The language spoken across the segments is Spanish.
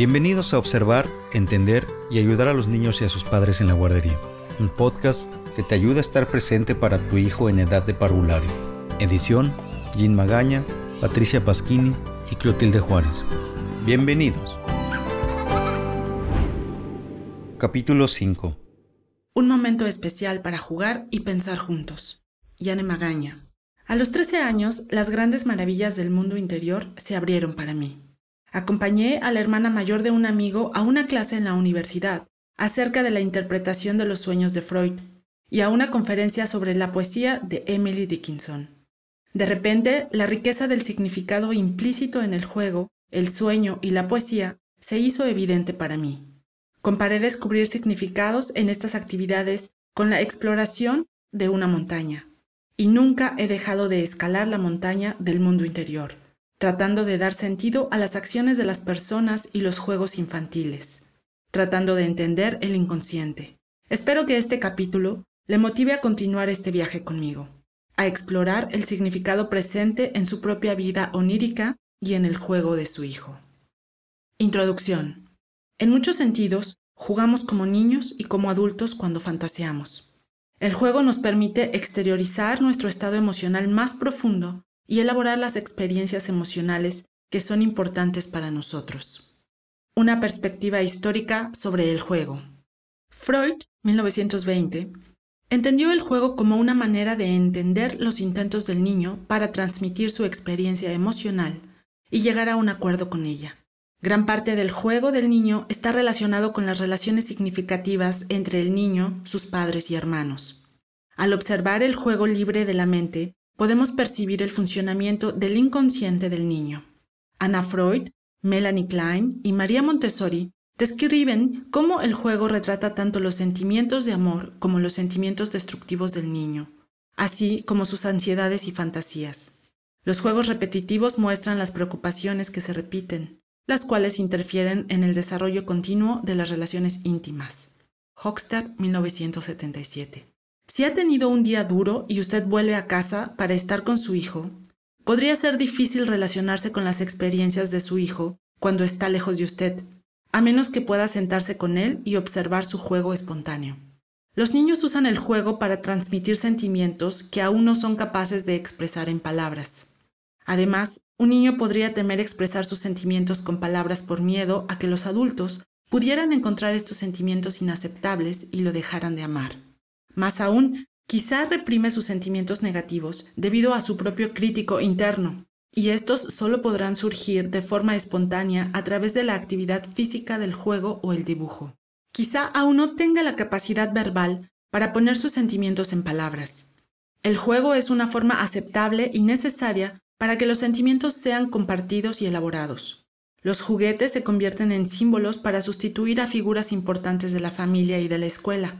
Bienvenidos a observar, entender y ayudar a los niños y a sus padres en la guardería. Un podcast que te ayuda a estar presente para tu hijo en edad de parvulario. Edición, Jean Magaña, Patricia Pasquini y Clotilde Juárez. Bienvenidos. Capítulo 5 Un momento especial para jugar y pensar juntos. Yane Magaña. A los 13 años, las grandes maravillas del mundo interior se abrieron para mí. Acompañé a la hermana mayor de un amigo a una clase en la universidad acerca de la interpretación de los sueños de Freud y a una conferencia sobre la poesía de Emily Dickinson. De repente, la riqueza del significado implícito en el juego, el sueño y la poesía se hizo evidente para mí. Comparé descubrir significados en estas actividades con la exploración de una montaña, y nunca he dejado de escalar la montaña del mundo interior, tratando de dar sentido a las acciones de las personas y los juegos infantiles, tratando de entender el inconsciente. Espero que este capítulo le motive a continuar este viaje conmigo, a explorar el significado presente en su propia vida onírica y en el juego de su hijo. Introducción. En muchos sentidos, jugamos como niños y como adultos cuando fantaseamos. El juego nos permite exteriorizar nuestro estado emocional más profundo y elaborar las experiencias emocionales que son importantes para nosotros. Una perspectiva histórica sobre el juego. Freud, 1920, entendió el juego como una manera de entender los intentos del niño para transmitir su experiencia emocional y llegar a un acuerdo con ella. Gran parte del juego del niño está relacionado con las relaciones significativas entre el niño, sus padres y hermanos. Al observar el juego libre de la mente, podemos percibir el funcionamiento del inconsciente del niño. Anna Freud, Melanie Klein y María Montessori describen cómo el juego retrata tanto los sentimientos de amor como los sentimientos destructivos del niño, así como sus ansiedades y fantasías. Los juegos repetitivos muestran las preocupaciones que se repiten, las cuales interfieren en el desarrollo continuo de las relaciones íntimas. Hochster, 1977. Si ha tenido un día duro y usted vuelve a casa para estar con su hijo, podría ser difícil relacionarse con las experiencias de su hijo cuando está lejos de usted, a menos que pueda sentarse con él y observar su juego espontáneo. Los niños usan el juego para transmitir sentimientos que aún no son capaces de expresar en palabras. Además, un niño podría temer expresar sus sentimientos con palabras por miedo a que los adultos pudieran encontrar estos sentimientos inaceptables y lo dejaran de amar. Más aún, quizá reprime sus sentimientos negativos debido a su propio crítico interno, y estos solo podrán surgir de forma espontánea a través de la actividad física del juego o el dibujo. Quizá aún no tenga la capacidad verbal para poner sus sentimientos en palabras. El juego es una forma aceptable y necesaria para que los sentimientos sean compartidos y elaborados. Los juguetes se convierten en símbolos para sustituir a figuras importantes de la familia y de la escuela.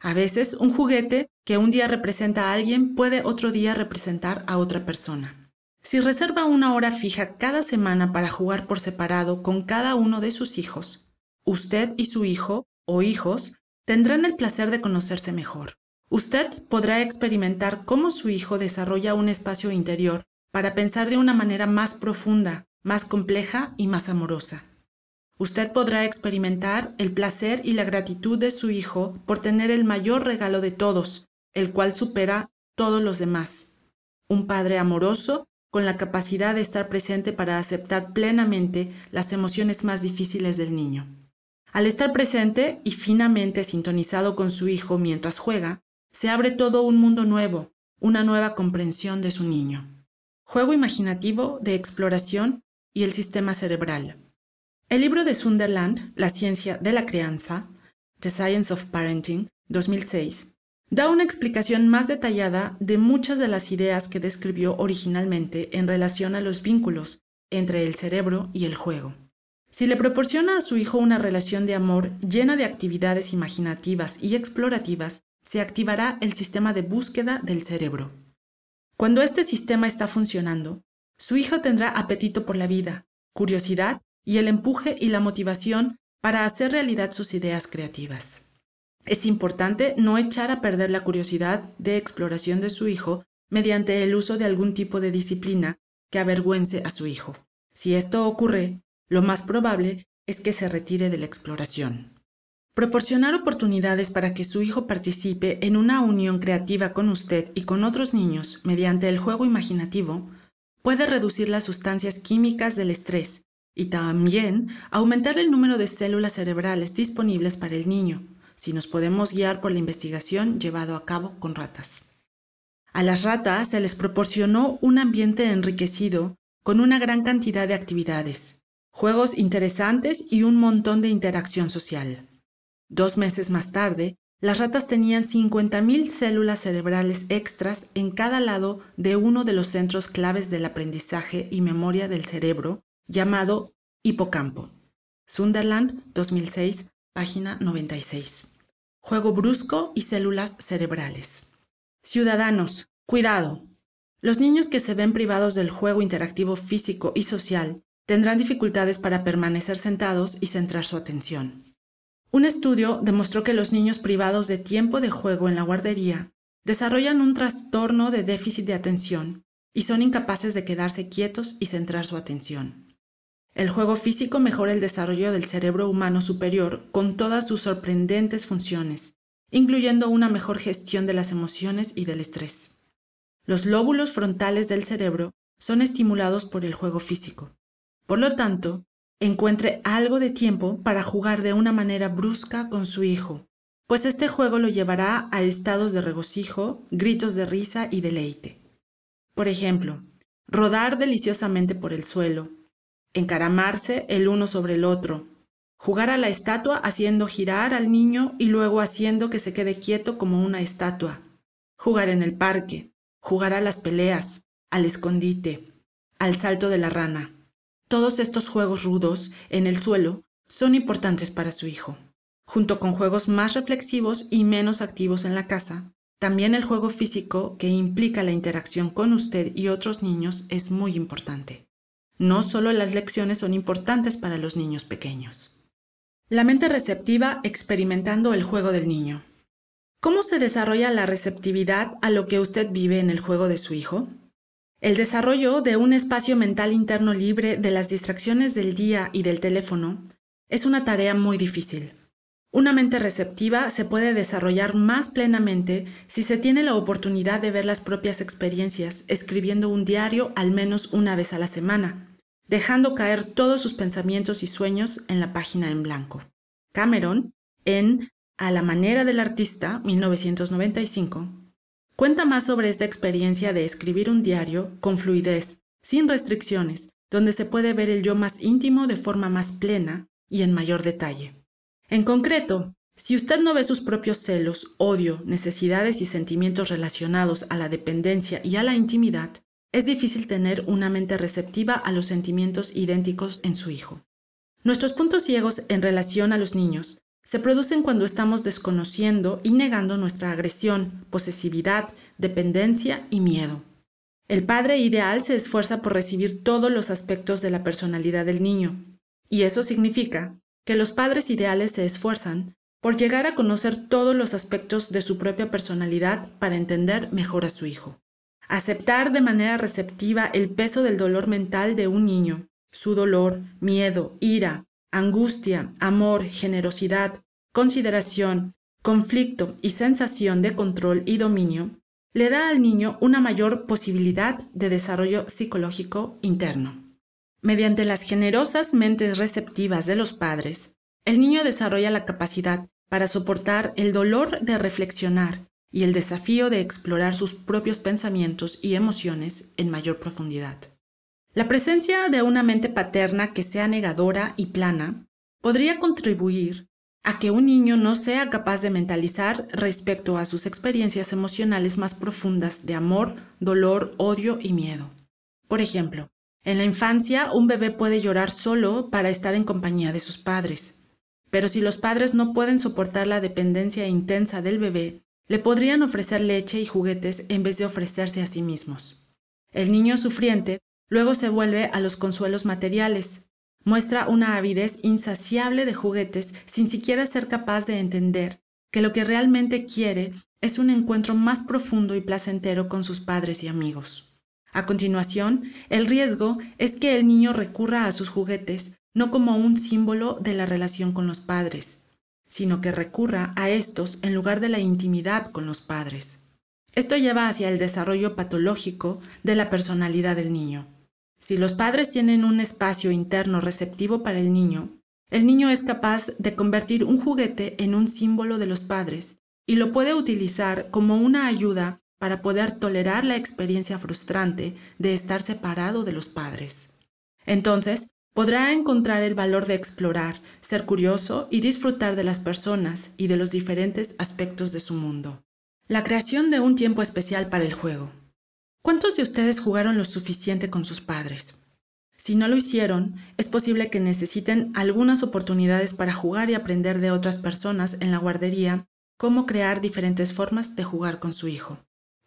A veces, un juguete que un día representa a alguien puede otro día representar a otra persona. Si reserva una hora fija cada semana para jugar por separado con cada uno de sus hijos, usted y su hijo o hijos tendrán el placer de conocerse mejor. Usted podrá experimentar cómo su hijo desarrolla un espacio interior para pensar de una manera más profunda, más compleja y más amorosa. Usted podrá experimentar el placer y la gratitud de su hijo por tener el mayor regalo de todos, el cual supera todos los demás. Un padre amoroso con la capacidad de estar presente para aceptar plenamente las emociones más difíciles del niño. Al estar presente y finamente sintonizado con su hijo mientras juega, se abre todo un mundo nuevo, una nueva comprensión de su niño juego imaginativo de exploración y el sistema cerebral. El libro de Sunderland, La ciencia de la crianza, The Science of Parenting, 2006, da una explicación más detallada de muchas de las ideas que describió originalmente en relación a los vínculos entre el cerebro y el juego. Si le proporciona a su hijo una relación de amor llena de actividades imaginativas y explorativas, se activará el sistema de búsqueda del cerebro. Cuando este sistema está funcionando, su hijo tendrá apetito por la vida, curiosidad y el empuje y la motivación para hacer realidad sus ideas creativas. Es importante no echar a perder la curiosidad de exploración de su hijo mediante el uso de algún tipo de disciplina que avergüence a su hijo. Si esto ocurre, lo más probable es que se retire de la exploración. Proporcionar oportunidades para que su hijo participe en una unión creativa con usted y con otros niños mediante el juego imaginativo puede reducir las sustancias químicas del estrés y también aumentar el número de células cerebrales disponibles para el niño, si nos podemos guiar por la investigación llevado a cabo con ratas. A las ratas se les proporcionó un ambiente enriquecido con una gran cantidad de actividades, juegos interesantes y un montón de interacción social. Dos meses más tarde, las ratas tenían 50.000 células cerebrales extras en cada lado de uno de los centros claves del aprendizaje y memoria del cerebro, llamado hipocampo. Sunderland, 2006, página 96. Juego brusco y células cerebrales. Ciudadanos, cuidado. Los niños que se ven privados del juego interactivo físico y social tendrán dificultades para permanecer sentados y centrar su atención. Un estudio demostró que los niños privados de tiempo de juego en la guardería desarrollan un trastorno de déficit de atención y son incapaces de quedarse quietos y centrar su atención. El juego físico mejora el desarrollo del cerebro humano superior con todas sus sorprendentes funciones, incluyendo una mejor gestión de las emociones y del estrés. Los lóbulos frontales del cerebro son estimulados por el juego físico. Por lo tanto, encuentre algo de tiempo para jugar de una manera brusca con su hijo, pues este juego lo llevará a estados de regocijo, gritos de risa y deleite. Por ejemplo, rodar deliciosamente por el suelo, encaramarse el uno sobre el otro, jugar a la estatua haciendo girar al niño y luego haciendo que se quede quieto como una estatua, jugar en el parque, jugar a las peleas, al escondite, al salto de la rana. Todos estos juegos rudos en el suelo son importantes para su hijo. Junto con juegos más reflexivos y menos activos en la casa, también el juego físico que implica la interacción con usted y otros niños es muy importante. No solo las lecciones son importantes para los niños pequeños. La mente receptiva experimentando el juego del niño. ¿Cómo se desarrolla la receptividad a lo que usted vive en el juego de su hijo? El desarrollo de un espacio mental interno libre de las distracciones del día y del teléfono es una tarea muy difícil. Una mente receptiva se puede desarrollar más plenamente si se tiene la oportunidad de ver las propias experiencias escribiendo un diario al menos una vez a la semana, dejando caer todos sus pensamientos y sueños en la página en blanco. Cameron, en A la manera del artista, 1995, cuenta más sobre esta experiencia de escribir un diario con fluidez, sin restricciones, donde se puede ver el yo más íntimo de forma más plena y en mayor detalle. En concreto, si usted no ve sus propios celos, odio, necesidades y sentimientos relacionados a la dependencia y a la intimidad, es difícil tener una mente receptiva a los sentimientos idénticos en su hijo. Nuestros puntos ciegos en relación a los niños se producen cuando estamos desconociendo y negando nuestra agresión, posesividad, dependencia y miedo. El padre ideal se esfuerza por recibir todos los aspectos de la personalidad del niño, y eso significa que los padres ideales se esfuerzan por llegar a conocer todos los aspectos de su propia personalidad para entender mejor a su hijo. Aceptar de manera receptiva el peso del dolor mental de un niño, su dolor, miedo, ira, angustia, amor, generosidad, consideración, conflicto y sensación de control y dominio, le da al niño una mayor posibilidad de desarrollo psicológico interno. Mediante las generosas mentes receptivas de los padres, el niño desarrolla la capacidad para soportar el dolor de reflexionar y el desafío de explorar sus propios pensamientos y emociones en mayor profundidad. La presencia de una mente paterna que sea negadora y plana podría contribuir a que un niño no sea capaz de mentalizar respecto a sus experiencias emocionales más profundas de amor, dolor, odio y miedo. Por ejemplo, en la infancia un bebé puede llorar solo para estar en compañía de sus padres, pero si los padres no pueden soportar la dependencia intensa del bebé le podrían ofrecer leche y juguetes en vez de ofrecerse a sí mismos. El niño sufriente luego se vuelve a los consuelos materiales, muestra una avidez insaciable de juguetes sin siquiera ser capaz de entender que lo que realmente quiere es un encuentro más profundo y placentero con sus padres y amigos. A continuación, el riesgo es que el niño recurra a sus juguetes no como un símbolo de la relación con los padres, sino que recurra a estos en lugar de la intimidad con los padres. Esto lleva hacia el desarrollo patológico de la personalidad del niño. Si los padres tienen un espacio interno receptivo para el niño, el niño es capaz de convertir un juguete en un símbolo de los padres y lo puede utilizar como una ayuda para poder tolerar la experiencia frustrante de estar separado de los padres. Entonces, podrá encontrar el valor de explorar, ser curioso y disfrutar de las personas y de los diferentes aspectos de su mundo. La creación de un tiempo especial para el juego. ¿Cuántos de ustedes jugaron lo suficiente con sus padres? Si no lo hicieron, es posible que necesiten algunas oportunidades para jugar y aprender de otras personas en la guardería cómo crear diferentes formas de jugar con su hijo.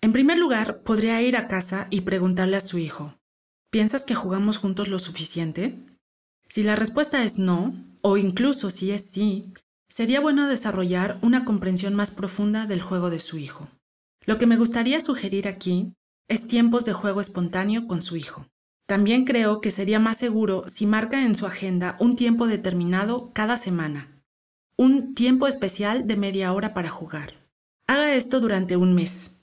En primer lugar, podría ir a casa y preguntarle a su hijo, ¿piensas que jugamos juntos lo suficiente? Si la respuesta es no, o incluso si es sí, sería bueno desarrollar una comprensión más profunda del juego de su hijo. Lo que me gustaría sugerir aquí es tiempos de juego espontáneo con su hijo. También creo que sería más seguro si marca en su agenda un tiempo determinado cada semana, un tiempo especial de media hora para jugar. Haga esto durante un mes.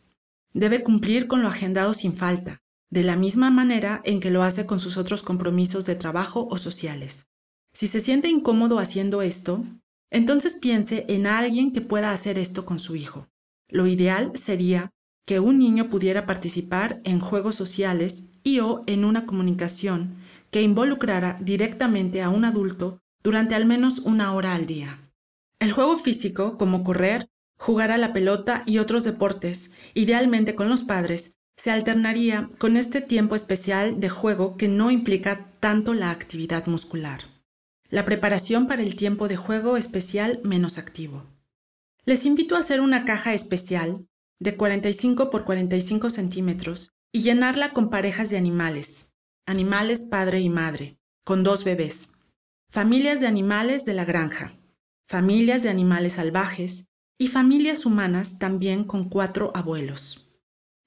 Debe cumplir con lo agendado sin falta, de la misma manera en que lo hace con sus otros compromisos de trabajo o sociales. Si se siente incómodo haciendo esto, entonces piense en alguien que pueda hacer esto con su hijo. Lo ideal sería que un niño pudiera participar en juegos sociales y o en una comunicación que involucrara directamente a un adulto durante al menos una hora al día. El juego físico, como correr, jugar a la pelota y otros deportes, idealmente con los padres, se alternaría con este tiempo especial de juego que no implica tanto la actividad muscular. La preparación para el tiempo de juego especial menos activo. Les invito a hacer una caja especial de 45 por 45 centímetros y llenarla con parejas de animales, animales padre y madre, con dos bebés, familias de animales de la granja, familias de animales salvajes y familias humanas también con cuatro abuelos.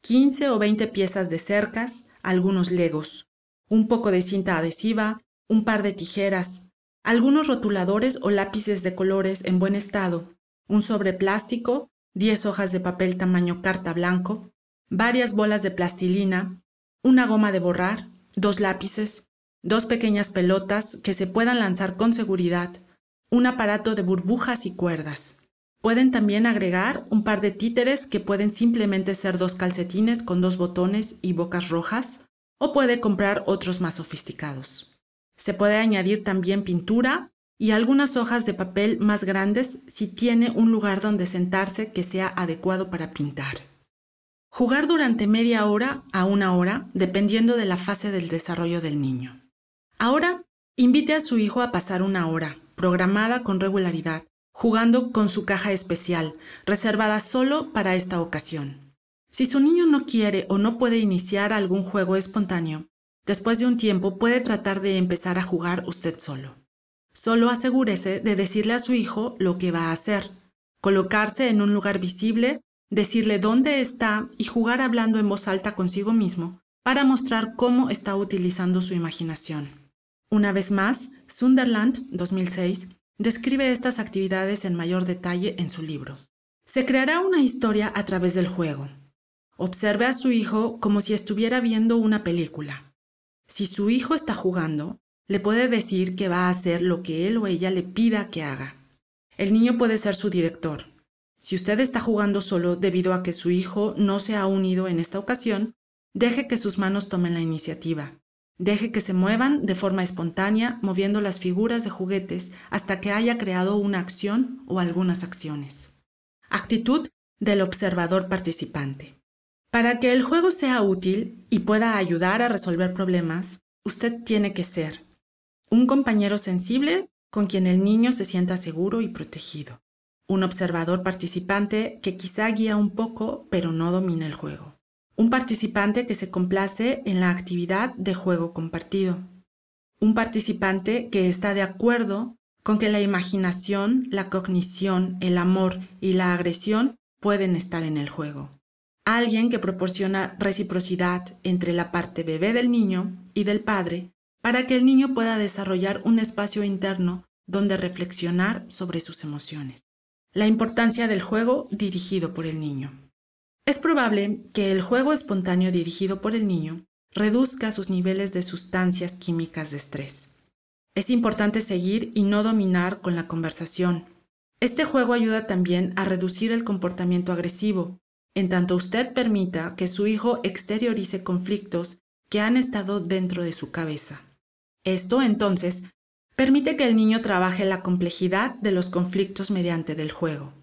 15 o 20 piezas de cercas, algunos legos, un poco de cinta adhesiva, un par de tijeras, algunos rotuladores o lápices de colores en buen estado, un sobre plástico, 10 hojas de papel tamaño carta blanco, varias bolas de plastilina, una goma de borrar, dos lápices, dos pequeñas pelotas que se puedan lanzar con seguridad, un aparato de burbujas y cuerdas. Pueden también agregar un par de títeres que pueden simplemente ser dos calcetines con dos botones y bocas rojas, o puede comprar otros más sofisticados. Se puede añadir también pintura y algunas hojas de papel más grandes si tiene un lugar donde sentarse que sea adecuado para pintar. Jugar durante media hora a una hora, dependiendo de la fase del desarrollo del niño. Ahora, invite a su hijo a pasar una hora, programada con regularidad, jugando con su caja especial, reservada solo para esta ocasión. Si su niño no quiere o no puede iniciar algún juego espontáneo, después de un tiempo puede tratar de empezar a jugar usted solo. Solo asegúrese de decirle a su hijo lo que va a hacer, colocarse en un lugar visible, decirle dónde está y jugar hablando en voz alta consigo mismo para mostrar cómo está utilizando su imaginación. Una vez más, Sunderland, 2006, describe estas actividades en mayor detalle en su libro. Se creará una historia a través del juego. Observe a su hijo como si estuviera viendo una película. Si su hijo está jugando, le puede decir que va a hacer lo que él o ella le pida que haga. El niño puede ser su director. Si usted está jugando solo debido a que su hijo no se ha unido en esta ocasión, deje que sus manos tomen la iniciativa. Deje que se muevan de forma espontánea, moviendo las figuras de juguetes hasta que haya creado una acción o algunas acciones. Actitud del observador participante. Para que el juego sea útil y pueda ayudar a resolver problemas, usted tiene que ser un compañero sensible con quien el niño se sienta seguro y protegido. Un observador participante que quizá guía un poco pero no domina el juego un participante que se complace en la actividad de juego compartido, un participante que está de acuerdo con que la imaginación, la cognición, el amor y la agresión pueden estar en el juego. Alguien que proporciona reciprocidad entre la parte bebé del niño y del padre para que el niño pueda desarrollar un espacio interno donde reflexionar sobre sus emociones. La importancia del juego dirigido por el niño. Es probable que el juego espontáneo dirigido por el niño reduzca sus niveles de sustancias químicas de estrés. Es importante seguir y no dominar con la conversación. Este juego ayuda también a reducir el comportamiento agresivo, en tanto usted permita que su hijo exteriorice conflictos que han estado dentro de su cabeza. Esto entonces permite que el niño trabaje la complejidad de los conflictos mediante del juego.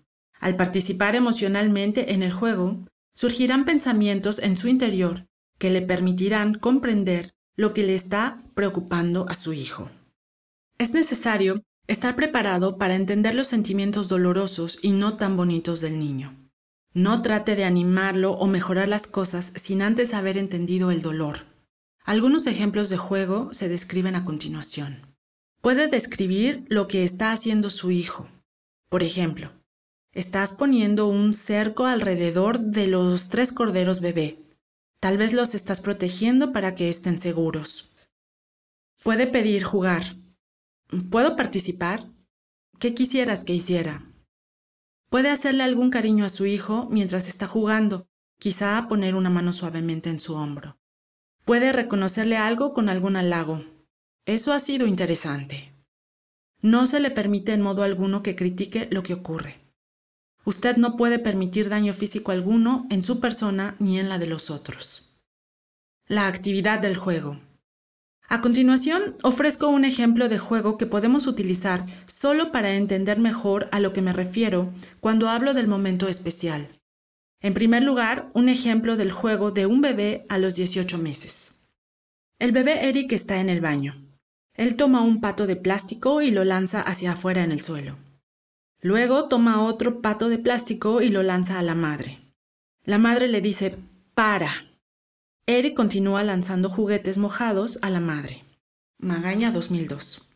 Al participar emocionalmente en el juego, surgirán pensamientos en su interior que le permitirán comprender lo que le está preocupando a su hijo. Es necesario estar preparado para entender los sentimientos dolorosos y no tan bonitos del niño. No trate de animarlo o mejorar las cosas sin antes haber entendido el dolor. Algunos ejemplos de juego se describen a continuación. Puede describir lo que está haciendo su hijo. Por ejemplo, estás poniendo un cerco alrededor de los tres corderos bebé. Tal vez los estás protegiendo para que estén seguros. Puede pedir jugar. ¿Puedo participar? ¿Qué quisieras que hiciera? Puede hacerle algún cariño a su hijo mientras está jugando, quizá poner una mano suavemente en su hombro. Puede reconocerle algo con algún halago, eso ha sido interesante. No se le permite en modo alguno que critique lo que ocurre. Usted no puede permitir daño físico alguno en su persona ni en la de los otros. La actividad del juego. A continuación, ofrezco un ejemplo de juego que podemos utilizar solo para entender mejor a lo que me refiero cuando hablo del momento especial. En primer lugar, un ejemplo del juego de un bebé a los 18 meses. El bebé Eric está en el baño. Él toma un pato de plástico y lo lanza hacia afuera en el suelo. Luego toma otro pato de plástico y lo lanza a la madre. La madre le dice, para. Eric continúa lanzando juguetes mojados a la madre. Magaña 2002.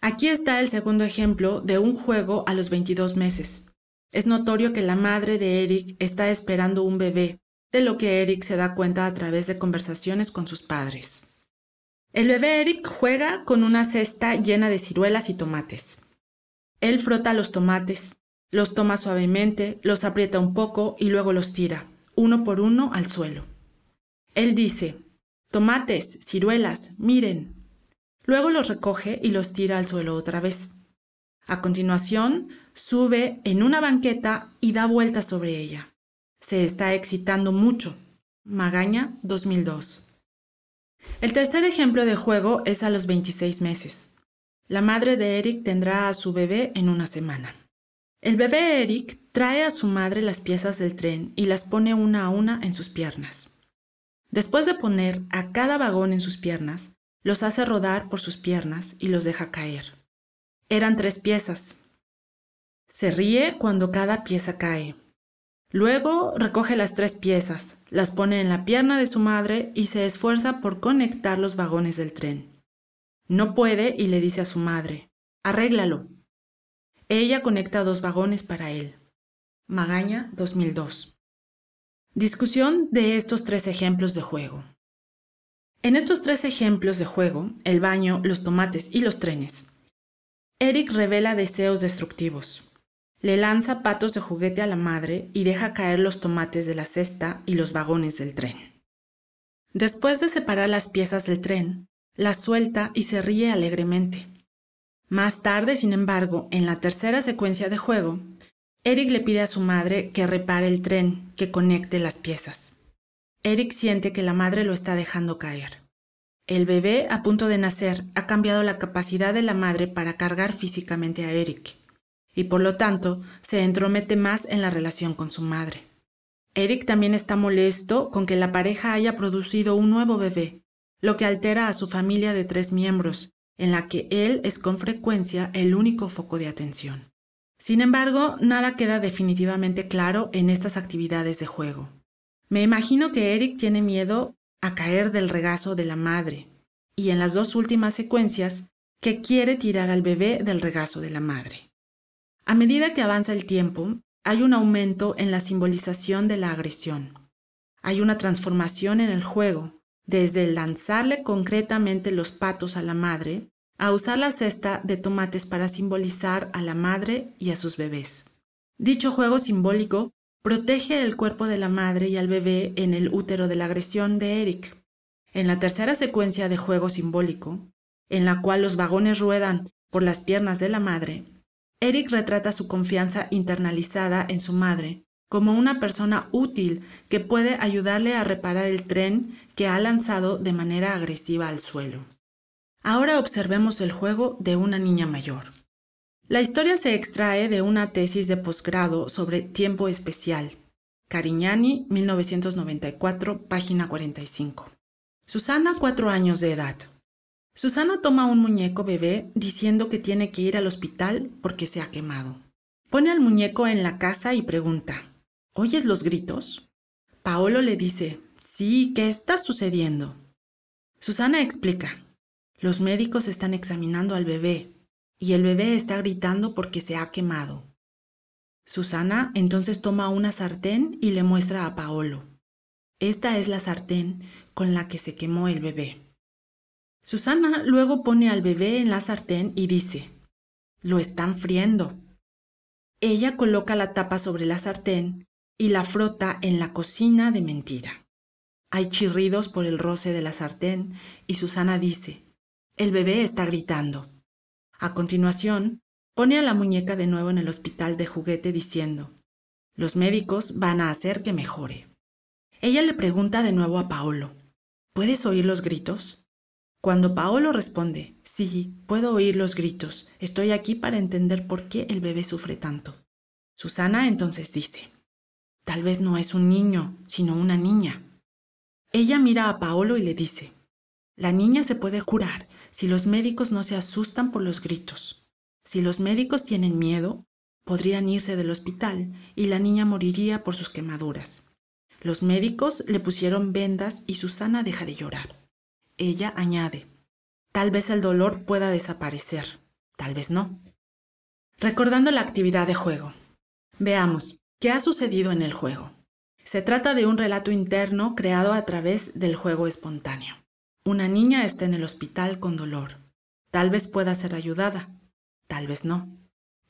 Aquí está el segundo ejemplo de un juego a los 22 meses. Es notorio que la madre de Eric está esperando un bebé, de lo que Eric se da cuenta a través de conversaciones con sus padres. El bebé Eric juega con una cesta llena de ciruelas y tomates. Él frota los tomates, los toma suavemente, los aprieta un poco y luego los tira, uno por uno, al suelo. Él dice, tomates, ciruelas, miren. Luego los recoge y los tira al suelo otra vez. A continuación, sube en una banqueta y da vueltas sobre ella. Se está excitando mucho. Magaña 2002. El tercer ejemplo de juego es a los 26 meses. La madre de Eric tendrá a su bebé en una semana. El bebé Eric trae a su madre las piezas del tren y las pone una a una en sus piernas. Después de poner a cada vagón en sus piernas, los hace rodar por sus piernas y los deja caer. Eran tres piezas. Se ríe cuando cada pieza cae. Luego recoge las tres piezas, las pone en la pierna de su madre y se esfuerza por conectar los vagones del tren. No puede y le dice a su madre, arréglalo. Ella conecta dos vagones para él. Magaña 2002. Discusión de estos tres ejemplos de juego. En estos tres ejemplos de juego, el baño, los tomates y los trenes, Eric revela deseos destructivos le lanza patos de juguete a la madre y deja caer los tomates de la cesta y los vagones del tren. Después de separar las piezas del tren, las suelta y se ríe alegremente. Más tarde, sin embargo, en la tercera secuencia de juego, Eric le pide a su madre que repare el tren, que conecte las piezas. Eric siente que la madre lo está dejando caer. El bebé, a punto de nacer, ha cambiado la capacidad de la madre para cargar físicamente a Eric y por lo tanto se entromete más en la relación con su madre. Eric también está molesto con que la pareja haya producido un nuevo bebé, lo que altera a su familia de tres miembros, en la que él es con frecuencia el único foco de atención. Sin embargo, nada queda definitivamente claro en estas actividades de juego. Me imagino que Eric tiene miedo a caer del regazo de la madre, y en las dos últimas secuencias, que quiere tirar al bebé del regazo de la madre. A medida que avanza el tiempo, hay un aumento en la simbolización de la agresión. Hay una transformación en el juego, desde lanzarle concretamente los patos a la madre, a usar la cesta de tomates para simbolizar a la madre y a sus bebés. Dicho juego simbólico protege el cuerpo de la madre y al bebé en el útero de la agresión de Eric. En la tercera secuencia de juego simbólico, en la cual los vagones ruedan por las piernas de la madre, Eric retrata su confianza internalizada en su madre como una persona útil que puede ayudarle a reparar el tren que ha lanzado de manera agresiva al suelo. Ahora observemos el juego de una niña mayor. La historia se extrae de una tesis de posgrado sobre tiempo especial. Cariñani, 1994, página 45. Susana, cuatro años de edad. Susana toma un muñeco bebé diciendo que tiene que ir al hospital porque se ha quemado. Pone al muñeco en la casa y pregunta, ¿Oyes los gritos? Paolo le dice, sí, ¿qué está sucediendo? Susana explica, los médicos están examinando al bebé y el bebé está gritando porque se ha quemado. Susana entonces toma una sartén y le muestra a Paolo. Esta es la sartén con la que se quemó el bebé. Susana luego pone al bebé en la sartén y dice, lo están friendo. Ella coloca la tapa sobre la sartén y la frota en la cocina de mentira. Hay chirridos por el roce de la sartén y Susana dice, el bebé está gritando. A continuación, pone a la muñeca de nuevo en el hospital de juguete diciendo, los médicos van a hacer que mejore. Ella le pregunta de nuevo a Paolo, ¿puedes oír los gritos? Cuando Paolo responde, sí, puedo oír los gritos, estoy aquí para entender por qué el bebé sufre tanto. Susana entonces dice, Tal vez no es un niño, sino una niña. Ella mira a Paolo y le dice, la niña se puede curar si los médicos no se asustan por los gritos. Si los médicos tienen miedo, podrían irse del hospital y la niña moriría por sus quemaduras. Los médicos le pusieron vendas y Susana deja de llorar. Ella añade, tal vez el dolor pueda desaparecer, tal vez no. Recordando la actividad de juego. Veamos, ¿Qué ha sucedido en el juego? Se trata de un relato interno creado a través del juego espontáneo. Una niña está en el hospital con dolor. Tal vez pueda ser ayudada, tal vez no.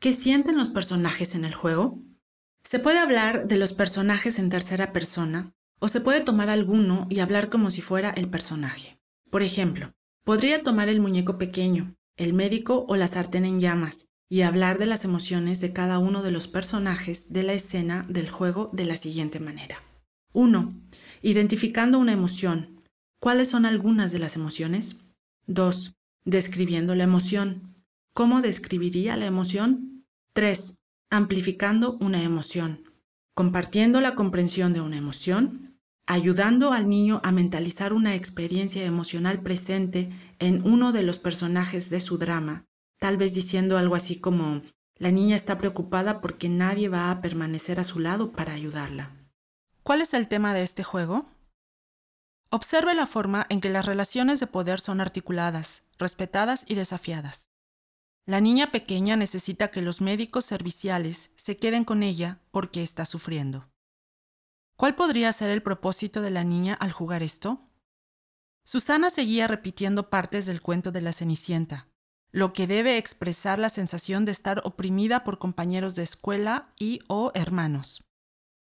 ¿Qué sienten los personajes en el juego? Se puede hablar de los personajes en tercera persona o se puede tomar alguno y hablar como si fuera el personaje. Por ejemplo, podría tomar el muñeco pequeño, el médico o la sartén en llamas y hablar de las emociones de cada uno de los personajes de la escena del juego de la siguiente manera. 1. Identificando una emoción. ¿Cuáles son algunas de las emociones? 2. Describiendo la emoción. ¿Cómo describiría la emoción? 3. Amplificando una emoción. Compartiendo la comprensión de una emoción. Ayudando al niño a mentalizar una experiencia emocional presente en uno de los personajes de su drama tal vez diciendo algo así como, la niña está preocupada porque nadie va a permanecer a su lado para ayudarla. ¿Cuál es el tema de este juego? Observe la forma en que las relaciones de poder son articuladas, respetadas y desafiadas. La niña pequeña necesita que los médicos serviciales se queden con ella porque está sufriendo. ¿Cuál podría ser el propósito de la niña al jugar esto? Susana seguía repitiendo partes del cuento de la Cenicienta, lo que debe expresar la sensación de estar oprimida por compañeros de escuela y o hermanos.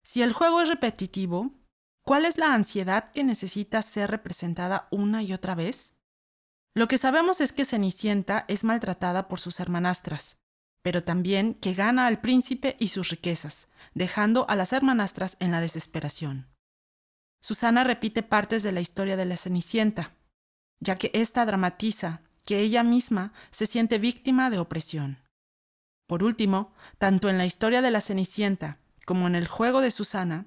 Si el juego es repetitivo, ¿cuál es la ansiedad que necesita ser representada una y otra vez? Lo que sabemos es que Cenicienta es maltratada por sus hermanastras, pero también que gana al príncipe y sus riquezas, dejando a las hermanastras en la desesperación. Susana repite partes de la historia de la Cenicienta, ya que ésta dramatiza que ella misma se siente víctima de opresión. Por último, tanto en la historia de la Cenicienta como en el juego de Susana,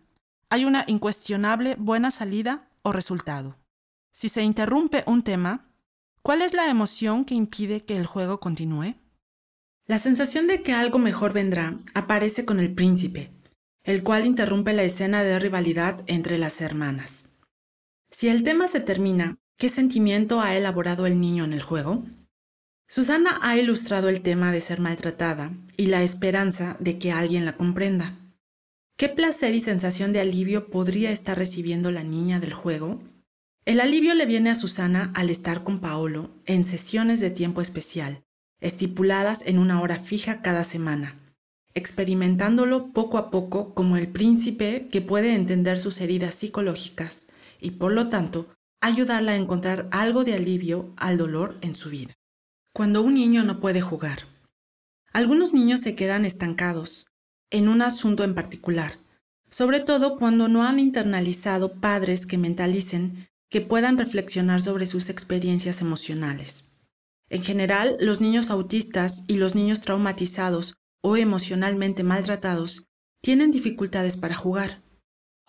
hay una incuestionable buena salida o resultado. Si se interrumpe un tema, ¿cuál es la emoción que impide que el juego continúe? La sensación de que algo mejor vendrá aparece con el príncipe, el cual interrumpe la escena de rivalidad entre las hermanas. Si el tema se termina, ¿Qué sentimiento ha elaborado el niño en el juego? Susana ha ilustrado el tema de ser maltratada y la esperanza de que alguien la comprenda. ¿Qué placer y sensación de alivio podría estar recibiendo la niña del juego? El alivio le viene a Susana al estar con Paolo en sesiones de tiempo especial, estipuladas en una hora fija cada semana, experimentándolo poco a poco como el príncipe que puede entender sus heridas psicológicas y por lo tanto ayudarla a encontrar algo de alivio al dolor en su vida. Cuando un niño no puede jugar. Algunos niños se quedan estancados en un asunto en particular, sobre todo cuando no han internalizado padres que mentalicen que puedan reflexionar sobre sus experiencias emocionales. En general, los niños autistas y los niños traumatizados o emocionalmente maltratados tienen dificultades para jugar.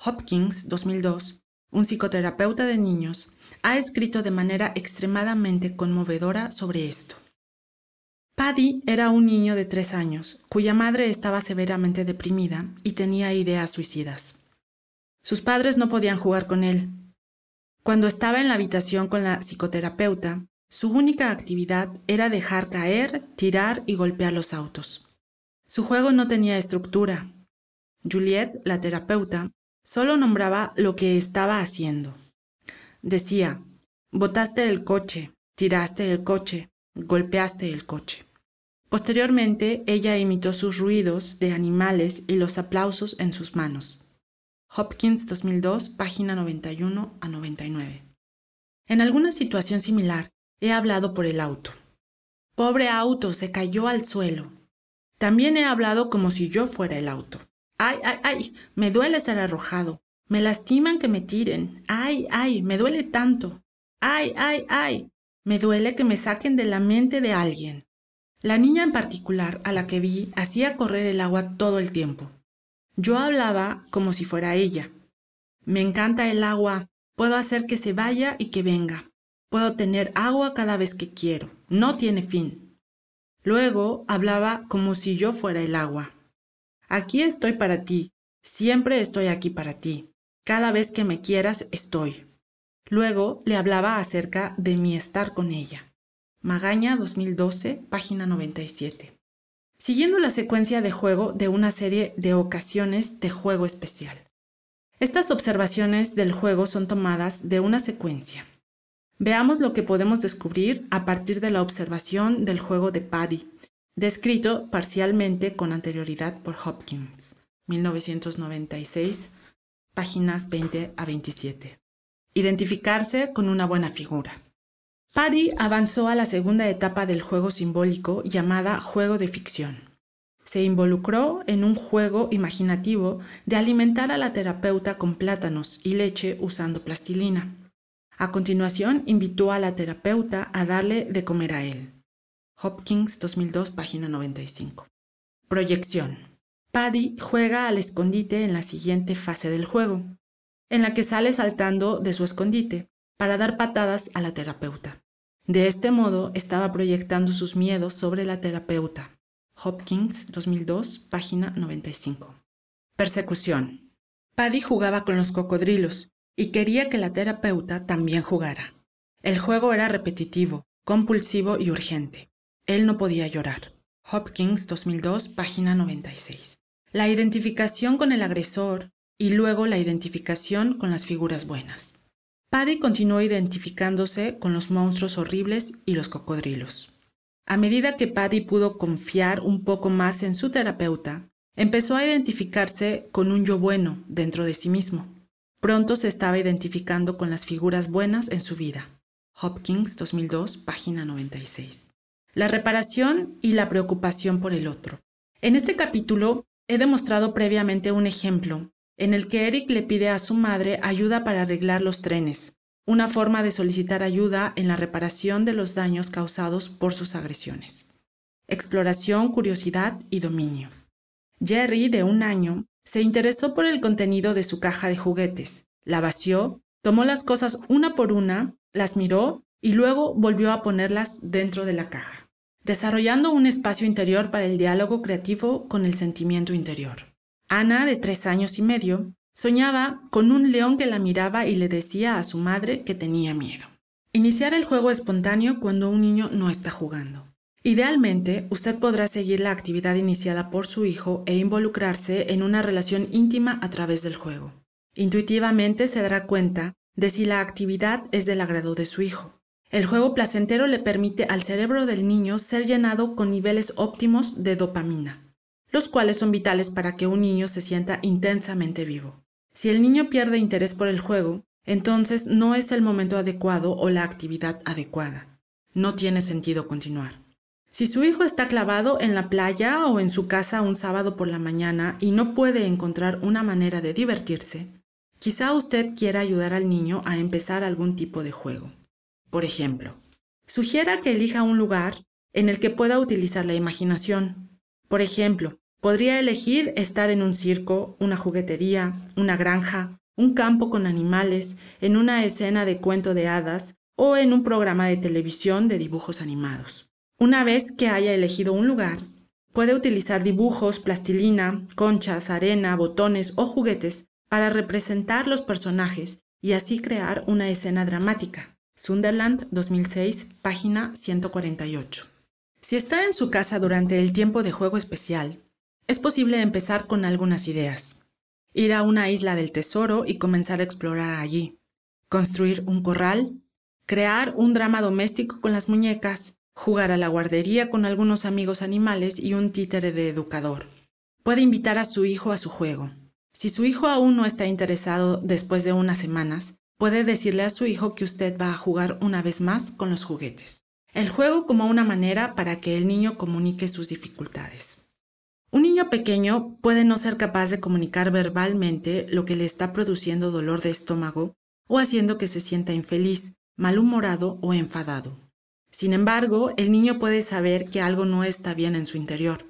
Hopkins, 2002, un psicoterapeuta de niños, ha escrito de manera extremadamente conmovedora sobre esto. Paddy era un niño de tres años, cuya madre estaba severamente deprimida y tenía ideas suicidas. Sus padres no podían jugar con él, cuando estaba en la habitación con la psicoterapeuta, su única actividad era dejar caer, tirar y golpear los autos. Su juego no tenía estructura. Juliette, la terapeuta, solo nombraba lo que estaba haciendo. Decía, botaste el coche, tiraste el coche, golpeaste el coche. Posteriormente, ella imitó sus ruidos de animales y los aplausos en sus manos. Hopkins 2002, página 91 a 99. En alguna situación similar, he hablado por el auto. Pobre auto, se cayó al suelo. También he hablado como si yo fuera el auto. Ay, ay, ay, me duele ser arrojado. Me lastiman que me tiren. Ay, ay, me duele tanto. Ay, ay, ay, me duele que me saquen de la mente de alguien. La niña en particular a la que vi hacía correr el agua todo el tiempo. Yo hablaba como si fuera ella. Me encanta el agua, puedo hacer que se vaya y que venga. Puedo tener agua cada vez que quiero, no tiene fin. Luego hablaba como si yo fuera el agua. Aquí estoy para ti, siempre estoy aquí para ti. Cada vez que me quieras, estoy. Luego le hablaba acerca de mi estar con ella. Magaña 2012, página 97 siguiendo la secuencia de juego de una serie de ocasiones de juego especial. Estas observaciones del juego son tomadas de una secuencia. Veamos lo que podemos descubrir a partir de la observación del juego de Paddy, descrito parcialmente con anterioridad por Hopkins, 1996, páginas 20 a 27. Identificarse con una buena figura. Paddy avanzó a la segunda etapa del juego simbólico llamada juego de ficción. Se involucró en un juego imaginativo de alimentar a la terapeuta con plátanos y leche usando plastilina. A continuación, invitó a la terapeuta a darle de comer a él. Hopkins 2002, página 95. Proyección. Paddy juega al escondite en la siguiente fase del juego, en la que sale saltando de su escondite para dar patadas a la terapeuta. De este modo, estaba proyectando sus miedos sobre la terapeuta. Hopkins, 2002, página 95. Persecución. Paddy jugaba con los cocodrilos y quería que la terapeuta también jugara. El juego era repetitivo, compulsivo y urgente. Él no podía llorar. Hopkins, 2002, página 96. La identificación con el agresor y luego la identificación con las figuras buenas. Paddy continuó identificándose con los monstruos horribles y los cocodrilos. A medida que Paddy pudo confiar un poco más en su terapeuta, empezó a identificarse con un yo bueno dentro de sí mismo. Pronto se estaba identificando con las figuras buenas en su vida. Hopkins 2002, página 96. La reparación y la preocupación por el otro. En este capítulo he demostrado previamente un ejemplo en el que Eric le pide a su madre ayuda para arreglar los trenes, una forma de solicitar ayuda en la reparación de los daños causados por sus agresiones. Exploración, curiosidad y dominio. Jerry, de un año, se interesó por el contenido de su caja de juguetes, la vació, tomó las cosas una por una, las miró y luego volvió a ponerlas dentro de la caja, desarrollando un espacio interior para el diálogo creativo con el sentimiento interior. Ana, de tres años y medio, soñaba con un león que la miraba y le decía a su madre que tenía miedo. Iniciar el juego espontáneo cuando un niño no está jugando. Idealmente, usted podrá seguir la actividad iniciada por su hijo e involucrarse en una relación íntima a través del juego. Intuitivamente se dará cuenta de si la actividad es del agrado de su hijo. El juego placentero le permite al cerebro del niño ser llenado con niveles óptimos de dopamina, los cuales son vitales para que un niño se sienta intensamente vivo. Si el niño pierde interés por el juego, entonces no es el momento adecuado o la actividad adecuada. No tiene sentido continuar. Si su hijo está clavado en la playa o en su casa un sábado por la mañana y no puede encontrar una manera de divertirse, quizá usted quiera ayudar al niño a empezar algún tipo de juego. Por ejemplo, sugiera que elija un lugar en el que pueda utilizar la imaginación. Por ejemplo, podría elegir estar en un circo, una juguetería, una granja, un campo con animales, en una escena de cuento de hadas o en un programa de televisión de dibujos animados. Una vez que haya elegido un lugar, puede utilizar dibujos, plastilina, conchas, arena, botones o juguetes para representar los personajes y así crear una escena dramática. Sunderland 2006, página 148. Si está en su casa durante el tiempo de juego especial, es posible empezar con algunas ideas. Ir a una isla del tesoro y comenzar a explorar allí. Construir un corral. Crear un drama doméstico con las muñecas. Jugar a la guardería con algunos amigos animales y un títere de educador. Puede invitar a su hijo a su juego. Si su hijo aún no está interesado después de unas semanas, Puede decirle a su hijo que usted va a jugar una vez más con los juguetes. El juego como una manera para que el niño comunique sus dificultades. Un niño pequeño puede no ser capaz de comunicar verbalmente lo que le está produciendo dolor de estómago o haciendo que se sienta infeliz, malhumorado o enfadado. Sin embargo, el niño puede saber que algo no está bien en su interior.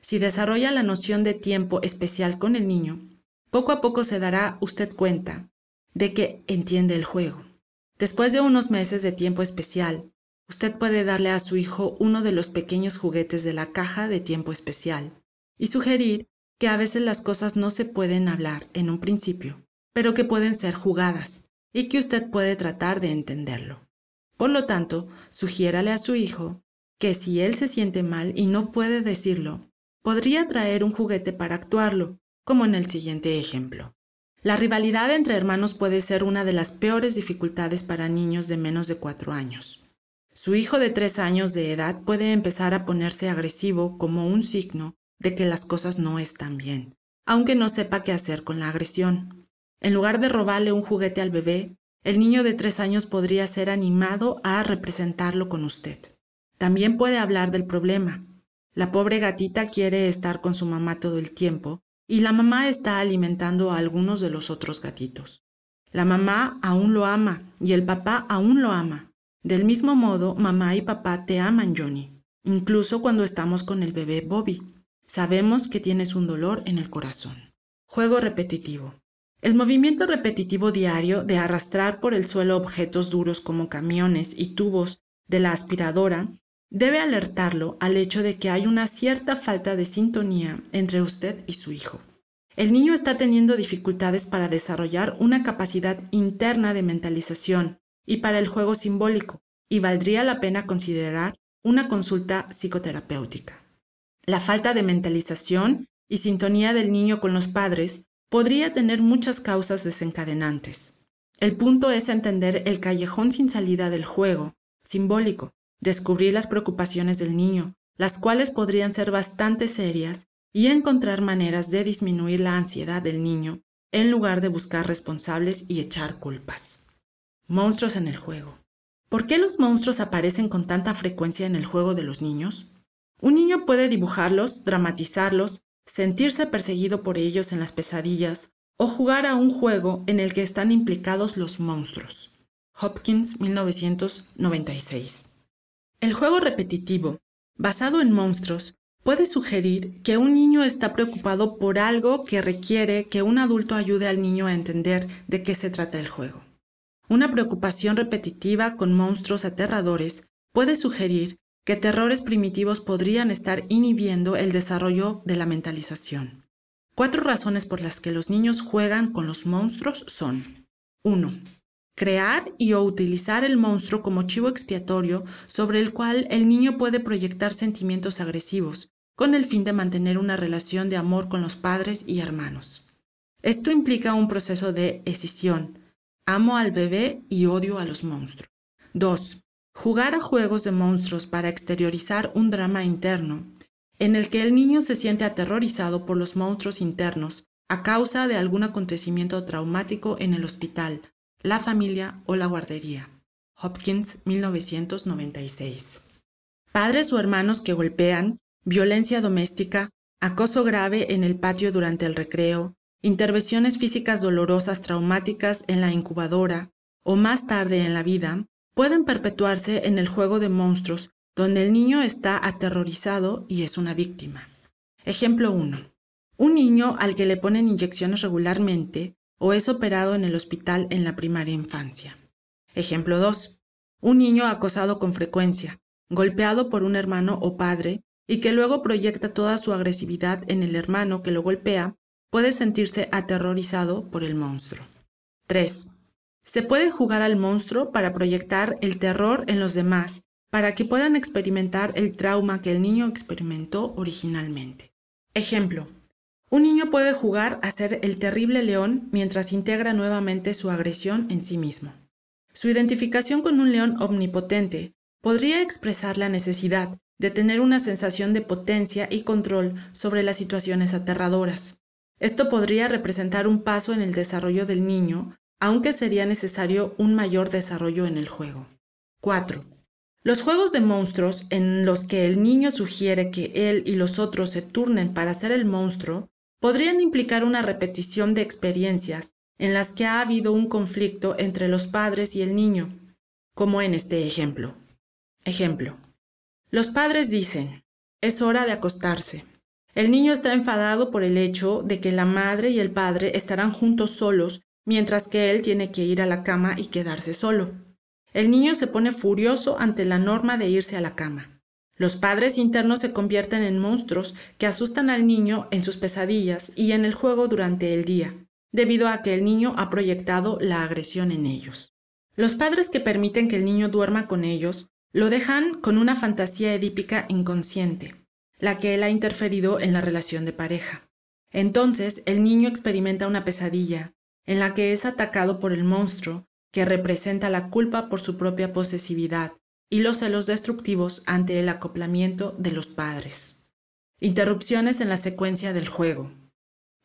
Si desarrolla la noción de tiempo especial con el niño, poco a poco se dará usted cuenta de que entiende el juego. Después de unos meses de tiempo especial, usted puede darle a su hijo uno de los pequeños juguetes de la caja de tiempo especial y sugerir que a veces las cosas no se pueden hablar en un principio, pero que pueden ser jugadas y que usted puede tratar de entenderlo. Por lo tanto, sugiérale a su hijo que si él se siente mal y no puede decirlo, podría traer un juguete para actuarlo, como en el siguiente ejemplo. La rivalidad entre hermanos puede ser una de las peores dificultades para niños de menos de cuatro años. Su hijo de tres años de edad puede empezar a ponerse agresivo como un signo de que las cosas no están bien, aunque no sepa qué hacer con la agresión. En lugar de robarle un juguete al bebé, el niño de tres años podría ser animado a representarlo con usted. También puede hablar del problema. La pobre gatita quiere estar con su mamá todo el tiempo y la mamá está alimentando a algunos de los otros gatitos. La mamá aún lo ama y el papá aún lo ama. Del mismo modo, mamá y papá te aman, Johnny, incluso cuando estamos con el bebé Bobby. Sabemos que tienes un dolor en el corazón. Juego repetitivo. El movimiento repetitivo diario de arrastrar por el suelo objetos duros como camiones y tubos de la aspiradora debe alertarlo al hecho de que hay una cierta falta de sintonía entre usted y su hijo. El niño está teniendo dificultades para desarrollar una capacidad interna de mentalización y para el juego simbólico, y valdría la pena considerar una consulta psicoterapéutica. La falta de mentalización y sintonía del niño con los padres podría tener muchas causas desencadenantes. El punto es entender el callejón sin salida del juego simbólico descubrir las preocupaciones del niño, las cuales podrían ser bastante serias, y encontrar maneras de disminuir la ansiedad del niño, en lugar de buscar responsables y echar culpas. Monstruos en el juego. ¿Por qué los monstruos aparecen con tanta frecuencia en el juego de los niños? Un niño puede dibujarlos, dramatizarlos, sentirse perseguido por ellos en las pesadillas o jugar a un juego en el que están implicados los monstruos. Hopkins, 1996. El juego repetitivo, basado en monstruos, puede sugerir que un niño está preocupado por algo que requiere que un adulto ayude al niño a entender de qué se trata el juego. Una preocupación repetitiva con monstruos aterradores puede sugerir que terrores primitivos podrían estar inhibiendo el desarrollo de la mentalización. Cuatro razones por las que los niños juegan con los monstruos son 1 crear y o utilizar el monstruo como chivo expiatorio sobre el cual el niño puede proyectar sentimientos agresivos, con el fin de mantener una relación de amor con los padres y hermanos. Esto implica un proceso de escisión, Amo al bebé y odio a los monstruos. 2. Jugar a juegos de monstruos para exteriorizar un drama interno, en el que el niño se siente aterrorizado por los monstruos internos a causa de algún acontecimiento traumático en el hospital, la familia o la guardería. Hopkins, 1996. Padres o hermanos que golpean, violencia doméstica, acoso grave en el patio durante el recreo, intervenciones físicas dolorosas traumáticas en la incubadora o más tarde en la vida, pueden perpetuarse en el juego de monstruos donde el niño está aterrorizado y es una víctima. Ejemplo 1. Un niño al que le ponen inyecciones regularmente o es operado en el hospital en la primaria infancia. Ejemplo 2. Un niño acosado con frecuencia, golpeado por un hermano o padre y que luego proyecta toda su agresividad en el hermano que lo golpea, puede sentirse aterrorizado por el monstruo. 3. Se puede jugar al monstruo para proyectar el terror en los demás, para que puedan experimentar el trauma que el niño experimentó originalmente. Ejemplo, un niño puede jugar a ser el terrible león mientras integra nuevamente su agresión en sí mismo. Su identificación con un león omnipotente podría expresar la necesidad de tener una sensación de potencia y control sobre las situaciones aterradoras. Esto podría representar un paso en el desarrollo del niño, aunque sería necesario un mayor desarrollo en el juego. 4. Los juegos de monstruos en los que el niño sugiere que él y los otros se turnen para ser el monstruo podrían implicar una repetición de experiencias en las que ha habido un conflicto entre los padres y el niño, como en este ejemplo. Ejemplo. Los padres dicen, es hora de acostarse. El niño está enfadado por el hecho de que la madre y el padre estarán juntos solos mientras que él tiene que ir a la cama y quedarse solo. El niño se pone furioso ante la norma de irse a la cama. Los padres internos se convierten en monstruos que asustan al niño en sus pesadillas y en el juego durante el día, debido a que el niño ha proyectado la agresión en ellos. Los padres que permiten que el niño duerma con ellos lo dejan con una fantasía edípica inconsciente, la que él ha interferido en la relación de pareja. Entonces el niño experimenta una pesadilla, en la que es atacado por el monstruo, que representa la culpa por su propia posesividad, y los celos destructivos ante el acoplamiento de los padres. Interrupciones en la secuencia del juego.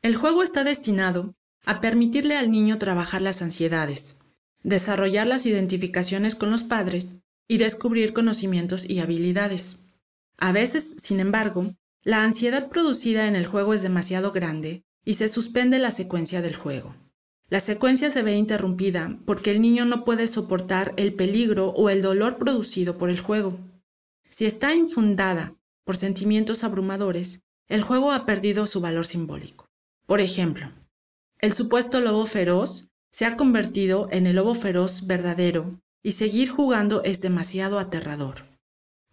El juego está destinado a permitirle al niño trabajar las ansiedades, desarrollar las identificaciones con los padres y descubrir conocimientos y habilidades. A veces, sin embargo, la ansiedad producida en el juego es demasiado grande y se suspende la secuencia del juego. La secuencia se ve interrumpida porque el niño no puede soportar el peligro o el dolor producido por el juego. Si está infundada por sentimientos abrumadores, el juego ha perdido su valor simbólico. Por ejemplo, el supuesto lobo feroz se ha convertido en el lobo feroz verdadero y seguir jugando es demasiado aterrador.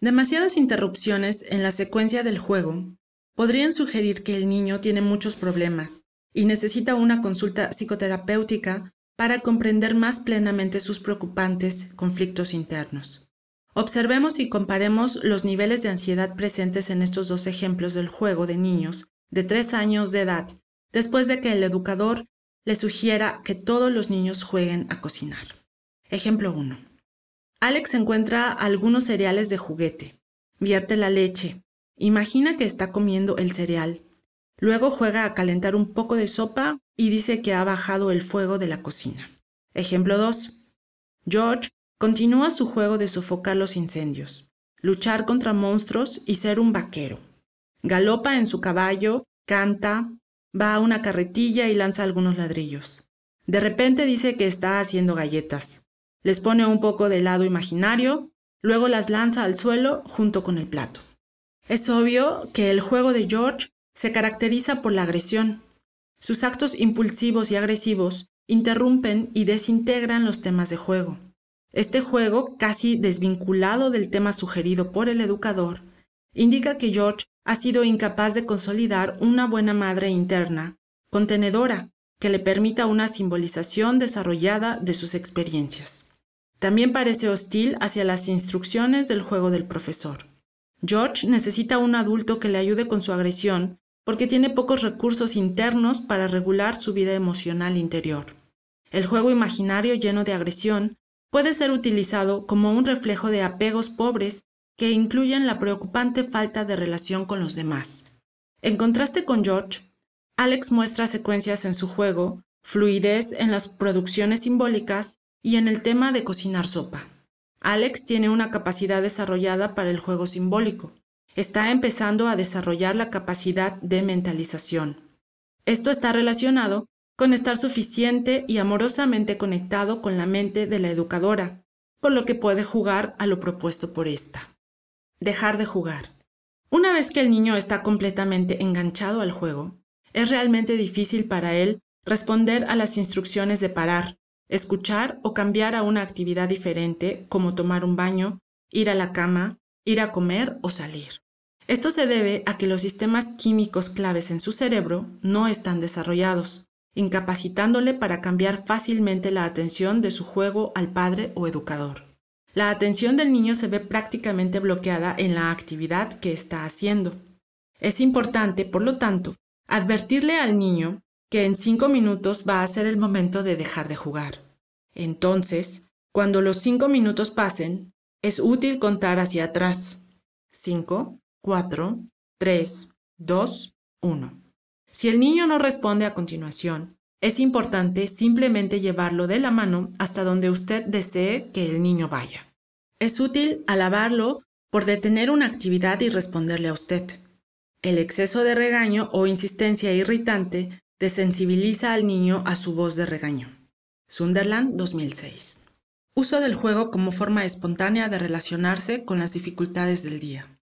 Demasiadas interrupciones en la secuencia del juego podrían sugerir que el niño tiene muchos problemas y necesita una consulta psicoterapéutica para comprender más plenamente sus preocupantes conflictos internos. Observemos y comparemos los niveles de ansiedad presentes en estos dos ejemplos del juego de niños de tres años de edad, después de que el educador le sugiera que todos los niños jueguen a cocinar. Ejemplo 1. Alex encuentra algunos cereales de juguete, vierte la leche, imagina que está comiendo el cereal Luego juega a calentar un poco de sopa y dice que ha bajado el fuego de la cocina. Ejemplo 2. George continúa su juego de sofocar los incendios, luchar contra monstruos y ser un vaquero. Galopa en su caballo, canta, va a una carretilla y lanza algunos ladrillos. De repente dice que está haciendo galletas. Les pone un poco de helado imaginario, luego las lanza al suelo junto con el plato. Es obvio que el juego de George se caracteriza por la agresión. Sus actos impulsivos y agresivos interrumpen y desintegran los temas de juego. Este juego, casi desvinculado del tema sugerido por el educador, indica que George ha sido incapaz de consolidar una buena madre interna, contenedora, que le permita una simbolización desarrollada de sus experiencias. También parece hostil hacia las instrucciones del juego del profesor. George necesita un adulto que le ayude con su agresión porque tiene pocos recursos internos para regular su vida emocional interior. El juego imaginario lleno de agresión puede ser utilizado como un reflejo de apegos pobres que incluyen la preocupante falta de relación con los demás. En contraste con George, Alex muestra secuencias en su juego, fluidez en las producciones simbólicas y en el tema de cocinar sopa. Alex tiene una capacidad desarrollada para el juego simbólico. Está empezando a desarrollar la capacidad de mentalización. Esto está relacionado con estar suficiente y amorosamente conectado con la mente de la educadora, por lo que puede jugar a lo propuesto por esta. Dejar de jugar. Una vez que el niño está completamente enganchado al juego, es realmente difícil para él responder a las instrucciones de parar, escuchar o cambiar a una actividad diferente como tomar un baño, ir a la cama, ir a comer o salir. Esto se debe a que los sistemas químicos claves en su cerebro no están desarrollados, incapacitándole para cambiar fácilmente la atención de su juego al padre o educador. La atención del niño se ve prácticamente bloqueada en la actividad que está haciendo. Es importante, por lo tanto, advertirle al niño que en cinco minutos va a ser el momento de dejar de jugar. Entonces, cuando los cinco minutos pasen, es útil contar hacia atrás. Cinco, cuatro, tres, dos, uno. Si el niño no responde a continuación, es importante simplemente llevarlo de la mano hasta donde usted desee que el niño vaya. Es útil alabarlo por detener una actividad y responderle a usted. El exceso de regaño o insistencia irritante desensibiliza al niño a su voz de regaño. Sunderland 2006. Uso del juego como forma espontánea de relacionarse con las dificultades del día.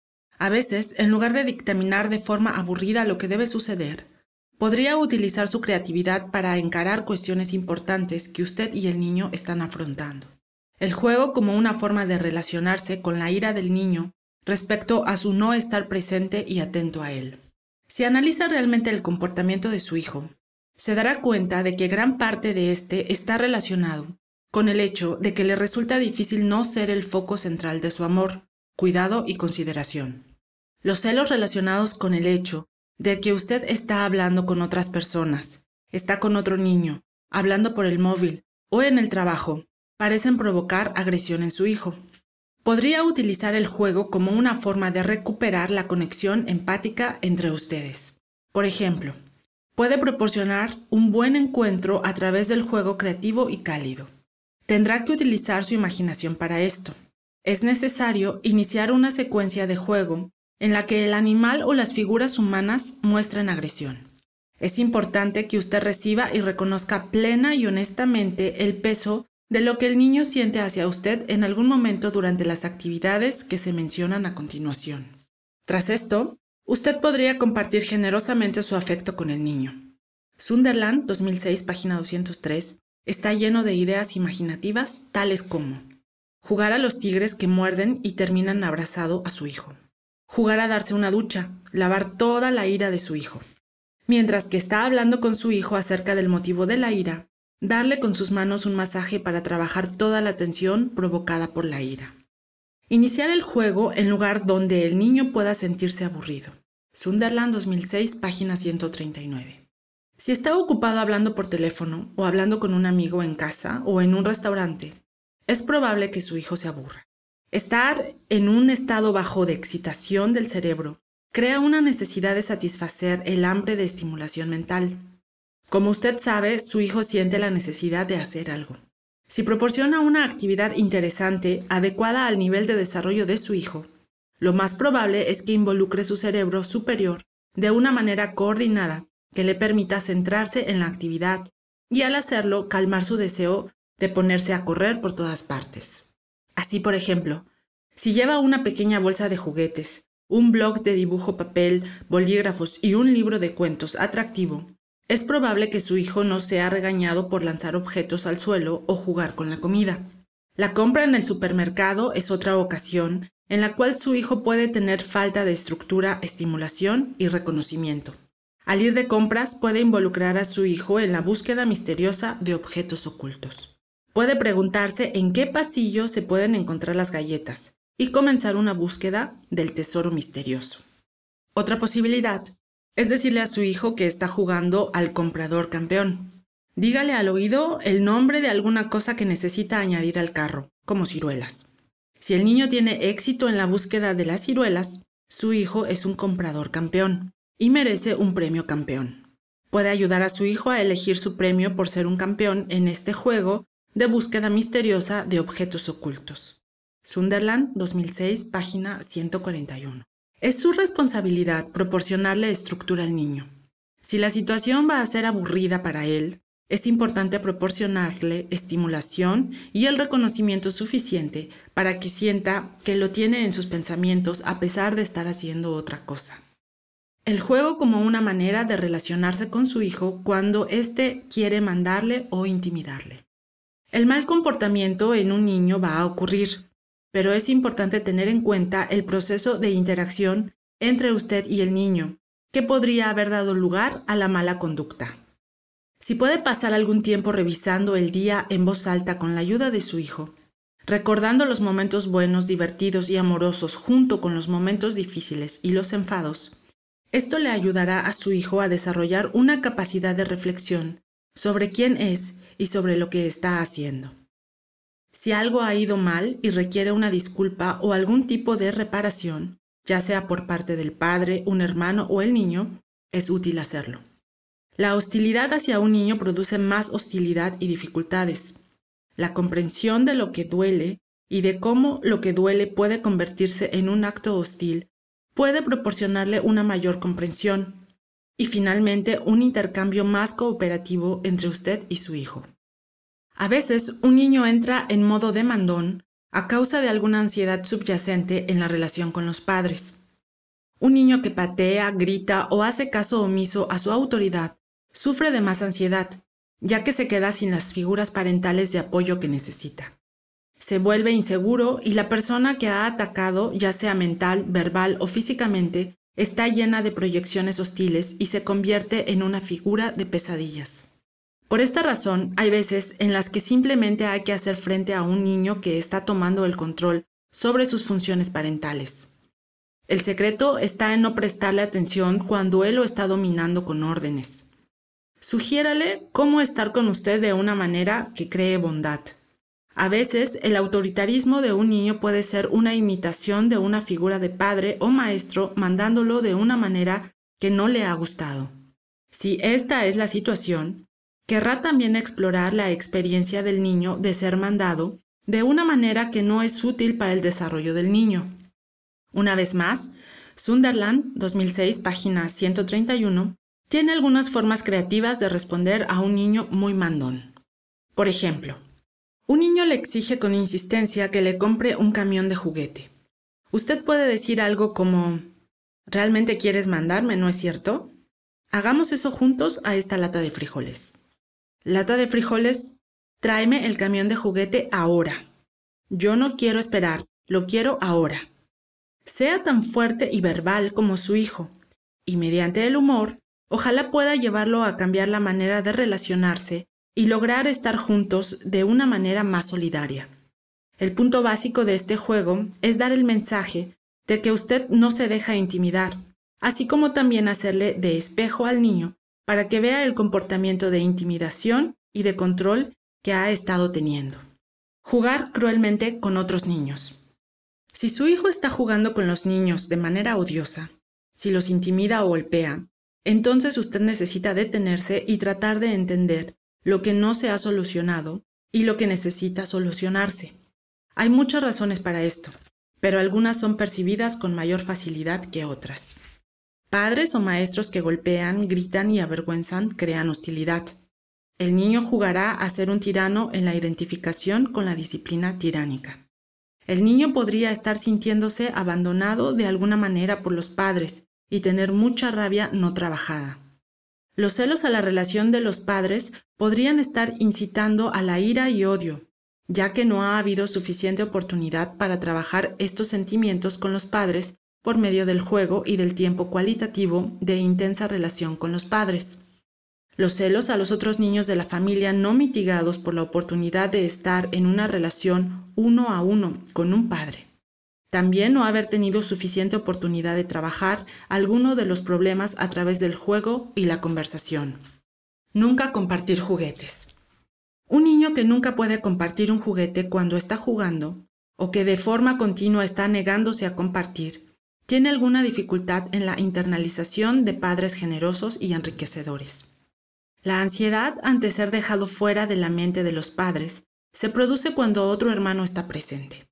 A veces, en lugar de dictaminar de forma aburrida lo que debe suceder, Podría utilizar su creatividad para encarar cuestiones importantes que usted y el niño están afrontando. El juego como una forma de relacionarse con la ira del niño respecto a su no estar presente y atento a él. Si analiza realmente el comportamiento de su hijo, se dará cuenta de que gran parte de este está relacionado con el hecho de que le resulta difícil no ser el foco central de su amor, cuidado y consideración. Los celos relacionados con el hecho de que usted está hablando con otras personas, está con otro niño, hablando por el móvil o en el trabajo, parecen provocar agresión en su hijo. Podría utilizar el juego como una forma de recuperar la conexión empática entre ustedes. Por ejemplo, puede proporcionar un buen encuentro a través del juego creativo y cálido. Tendrá que utilizar su imaginación para esto. Es necesario iniciar una secuencia de juego en la que el animal o las figuras humanas muestren agresión. Es importante que usted reciba y reconozca plena y honestamente el peso de lo que el niño siente hacia usted en algún momento durante las actividades que se mencionan a continuación. Tras esto, usted podría compartir generosamente su afecto con el niño. Sunderland 2006, página 203, está lleno de ideas imaginativas tales como jugar a los tigres que muerden y terminan abrazado a su hijo jugar a darse una ducha, lavar toda la ira de su hijo. Mientras que está hablando con su hijo acerca del motivo de la ira, darle con sus manos un masaje para trabajar toda la tensión provocada por la ira. Iniciar el juego en lugar donde el niño pueda sentirse aburrido. Sunderland 2006, página 139. Si está ocupado hablando por teléfono o hablando con un amigo en casa o en un restaurante, es probable que su hijo se aburra. Estar en un estado bajo de excitación del cerebro crea una necesidad de satisfacer el hambre de estimulación mental. Como usted sabe, su hijo siente la necesidad de hacer algo. Si proporciona una actividad interesante, adecuada al nivel de desarrollo de su hijo, lo más probable es que involucre su cerebro superior de una manera coordinada que le permita centrarse en la actividad y al hacerlo calmar su deseo de ponerse a correr por todas partes. Así, por ejemplo, si lleva una pequeña bolsa de juguetes, un blog de dibujo papel, bolígrafos y un libro de cuentos atractivo, es probable que su hijo no sea regañado por lanzar objetos al suelo o jugar con la comida. La compra en el supermercado es otra ocasión en la cual su hijo puede tener falta de estructura, estimulación y reconocimiento. Al ir de compras puede involucrar a su hijo en la búsqueda misteriosa de objetos ocultos. Puede preguntarse en qué pasillo se pueden encontrar las galletas y comenzar una búsqueda del tesoro misterioso. Otra posibilidad es decirle a su hijo que está jugando al comprador campeón. Dígale al oído el nombre de alguna cosa que necesita añadir al carro, como ciruelas. Si el niño tiene éxito en la búsqueda de las ciruelas, su hijo es un comprador campeón y merece un premio campeón. Puede ayudar a su hijo a elegir su premio por ser un campeón en este juego de búsqueda misteriosa de objetos ocultos. Sunderland 2006, página 141. Es su responsabilidad proporcionarle estructura al niño. Si la situación va a ser aburrida para él, es importante proporcionarle estimulación y el reconocimiento suficiente para que sienta que lo tiene en sus pensamientos a pesar de estar haciendo otra cosa. El juego como una manera de relacionarse con su hijo cuando éste quiere mandarle o intimidarle. El mal comportamiento en un niño va a ocurrir, pero es importante tener en cuenta el proceso de interacción entre usted y el niño, que podría haber dado lugar a la mala conducta. Si puede pasar algún tiempo revisando el día en voz alta con la ayuda de su hijo, recordando los momentos buenos, divertidos y amorosos junto con los momentos difíciles y los enfados, esto le ayudará a su hijo a desarrollar una capacidad de reflexión sobre quién es y sobre lo que está haciendo. Si algo ha ido mal y requiere una disculpa o algún tipo de reparación, ya sea por parte del padre, un hermano o el niño, es útil hacerlo. La hostilidad hacia un niño produce más hostilidad y dificultades. La comprensión de lo que duele y de cómo lo que duele puede convertirse en un acto hostil puede proporcionarle una mayor comprensión y finalmente un intercambio más cooperativo entre usted y su hijo. A veces un niño entra en modo demandón a causa de alguna ansiedad subyacente en la relación con los padres. Un niño que patea, grita o hace caso omiso a su autoridad sufre de más ansiedad, ya que se queda sin las figuras parentales de apoyo que necesita. Se vuelve inseguro y la persona que ha atacado, ya sea mental, verbal o físicamente, está llena de proyecciones hostiles y se convierte en una figura de pesadillas. Por esta razón, hay veces en las que simplemente hay que hacer frente a un niño que está tomando el control sobre sus funciones parentales. El secreto está en no prestarle atención cuando él lo está dominando con órdenes. Sugiérale cómo estar con usted de una manera que cree bondad. A veces el autoritarismo de un niño puede ser una imitación de una figura de padre o maestro mandándolo de una manera que no le ha gustado. Si esta es la situación, querrá también explorar la experiencia del niño de ser mandado de una manera que no es útil para el desarrollo del niño. Una vez más, Sunderland, 2006, página 131, tiene algunas formas creativas de responder a un niño muy mandón. Por ejemplo, un niño le exige con insistencia que le compre un camión de juguete. Usted puede decir algo como, ¿realmente quieres mandarme, no es cierto? Hagamos eso juntos a esta lata de frijoles. Lata de frijoles, tráeme el camión de juguete ahora. Yo no quiero esperar, lo quiero ahora. Sea tan fuerte y verbal como su hijo, y mediante el humor, Ojalá pueda llevarlo a cambiar la manera de relacionarse y lograr estar juntos de una manera más solidaria. El punto básico de este juego es dar el mensaje de que usted no se deja intimidar, así como también hacerle de espejo al niño para que vea el comportamiento de intimidación y de control que ha estado teniendo. Jugar cruelmente con otros niños. Si su hijo está jugando con los niños de manera odiosa, si los intimida o golpea, entonces usted necesita detenerse y tratar de entender lo que no se ha solucionado y lo que necesita solucionarse. Hay muchas razones para esto, pero algunas son percibidas con mayor facilidad que otras. Padres o maestros que golpean, gritan y avergüenzan crean hostilidad. El niño jugará a ser un tirano en la identificación con la disciplina tiránica. El niño podría estar sintiéndose abandonado de alguna manera por los padres y tener mucha rabia no trabajada. Los celos a la relación de los padres podrían estar incitando a la ira y odio, ya que no ha habido suficiente oportunidad para trabajar estos sentimientos con los padres por medio del juego y del tiempo cualitativo de intensa relación con los padres. Los celos a los otros niños de la familia no mitigados por la oportunidad de estar en una relación uno a uno con un padre. También no haber tenido suficiente oportunidad de trabajar alguno de los problemas a través del juego y la conversación. Nunca compartir juguetes. Un niño que nunca puede compartir un juguete cuando está jugando o que de forma continua está negándose a compartir, tiene alguna dificultad en la internalización de padres generosos y enriquecedores. La ansiedad ante ser dejado fuera de la mente de los padres se produce cuando otro hermano está presente.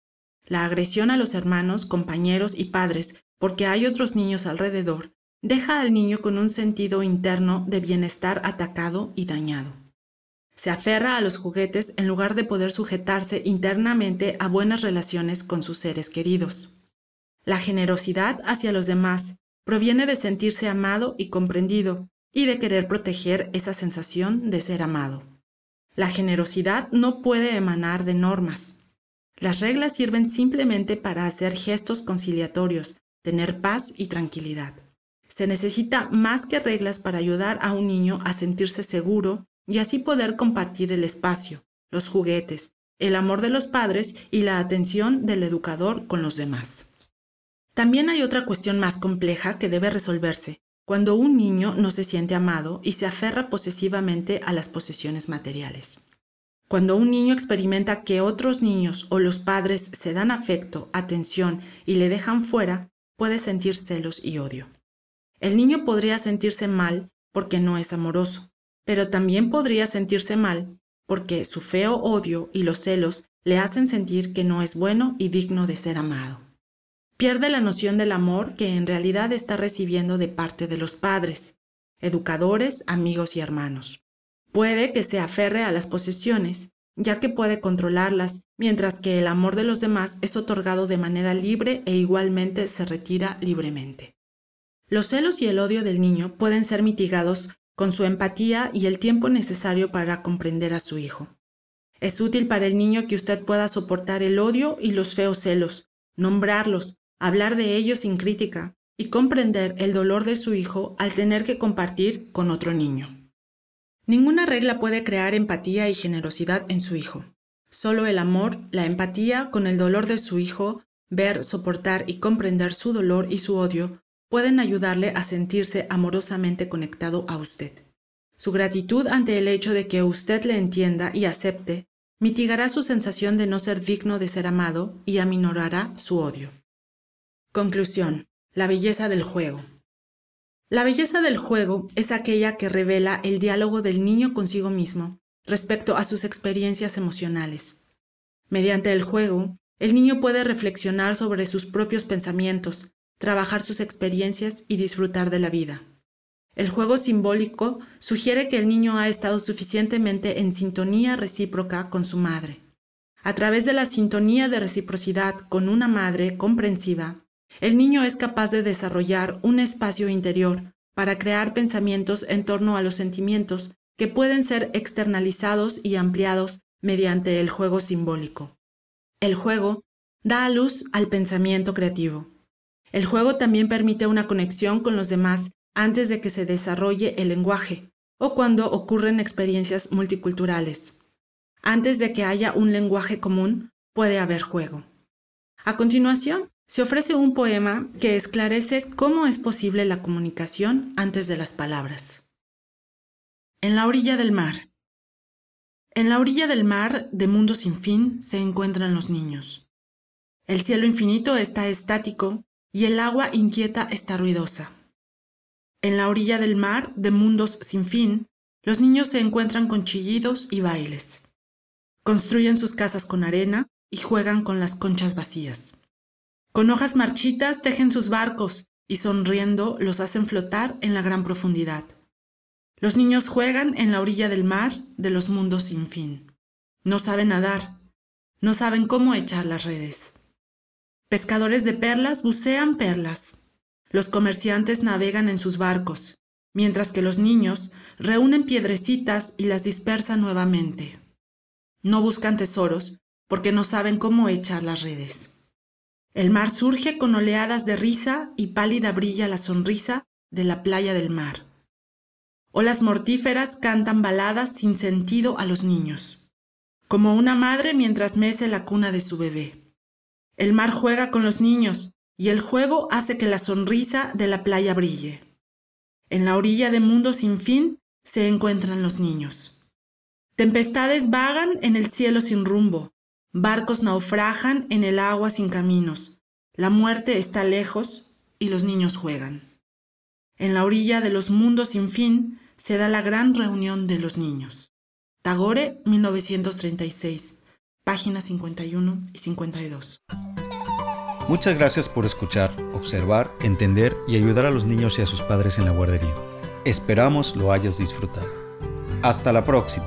La agresión a los hermanos, compañeros y padres porque hay otros niños alrededor deja al niño con un sentido interno de bienestar atacado y dañado. Se aferra a los juguetes en lugar de poder sujetarse internamente a buenas relaciones con sus seres queridos. La generosidad hacia los demás proviene de sentirse amado y comprendido y de querer proteger esa sensación de ser amado. La generosidad no puede emanar de normas. Las reglas sirven simplemente para hacer gestos conciliatorios, tener paz y tranquilidad. Se necesita más que reglas para ayudar a un niño a sentirse seguro y así poder compartir el espacio, los juguetes, el amor de los padres y la atención del educador con los demás. También hay otra cuestión más compleja que debe resolverse cuando un niño no se siente amado y se aferra posesivamente a las posesiones materiales. Cuando un niño experimenta que otros niños o los padres se dan afecto, atención y le dejan fuera, puede sentir celos y odio. El niño podría sentirse mal porque no es amoroso, pero también podría sentirse mal porque su feo odio y los celos le hacen sentir que no es bueno y digno de ser amado. Pierde la noción del amor que en realidad está recibiendo de parte de los padres, educadores, amigos y hermanos. Puede que se aferre a las posesiones, ya que puede controlarlas, mientras que el amor de los demás es otorgado de manera libre e igualmente se retira libremente. Los celos y el odio del niño pueden ser mitigados con su empatía y el tiempo necesario para comprender a su hijo. Es útil para el niño que usted pueda soportar el odio y los feos celos, nombrarlos, hablar de ellos sin crítica y comprender el dolor de su hijo al tener que compartir con otro niño. Ninguna regla puede crear empatía y generosidad en su hijo. Solo el amor, la empatía con el dolor de su hijo, ver, soportar y comprender su dolor y su odio pueden ayudarle a sentirse amorosamente conectado a usted. Su gratitud ante el hecho de que usted le entienda y acepte mitigará su sensación de no ser digno de ser amado y aminorará su odio. Conclusión. La belleza del juego. La belleza del juego es aquella que revela el diálogo del niño consigo mismo respecto a sus experiencias emocionales. Mediante el juego, el niño puede reflexionar sobre sus propios pensamientos, trabajar sus experiencias y disfrutar de la vida. El juego simbólico sugiere que el niño ha estado suficientemente en sintonía recíproca con su madre. A través de la sintonía de reciprocidad con una madre comprensiva, el niño es capaz de desarrollar un espacio interior para crear pensamientos en torno a los sentimientos que pueden ser externalizados y ampliados mediante el juego simbólico. El juego da a luz al pensamiento creativo. El juego también permite una conexión con los demás antes de que se desarrolle el lenguaje o cuando ocurren experiencias multiculturales. Antes de que haya un lenguaje común, puede haber juego. A continuación, se ofrece un poema que esclarece cómo es posible la comunicación antes de las palabras. En la orilla del mar. En la orilla del mar de mundo sin fin se encuentran los niños. El cielo infinito está estático y el agua inquieta está ruidosa. En la orilla del mar, de mundos sin fin, los niños se encuentran con chillidos y bailes. Construyen sus casas con arena y juegan con las conchas vacías. Con hojas marchitas tejen sus barcos y sonriendo los hacen flotar en la gran profundidad. Los niños juegan en la orilla del mar de los mundos sin fin. No saben nadar, no saben cómo echar las redes. Pescadores de perlas bucean perlas. Los comerciantes navegan en sus barcos, mientras que los niños reúnen piedrecitas y las dispersan nuevamente. No buscan tesoros porque no saben cómo echar las redes. El mar surge con oleadas de risa y pálida brilla la sonrisa de la playa del mar. Olas mortíferas cantan baladas sin sentido a los niños, como una madre mientras mece la cuna de su bebé. El mar juega con los niños y el juego hace que la sonrisa de la playa brille. En la orilla de mundo sin fin se encuentran los niños. Tempestades vagan en el cielo sin rumbo, barcos naufragan en el agua sin caminos, la muerte está lejos y los niños juegan. En la orilla de los mundos sin fin se da la gran reunión de los niños. Tagore, 1936, páginas 51 y 52. Muchas gracias por escuchar, observar, entender y ayudar a los niños y a sus padres en la guardería. Esperamos lo hayas disfrutado. Hasta la próxima.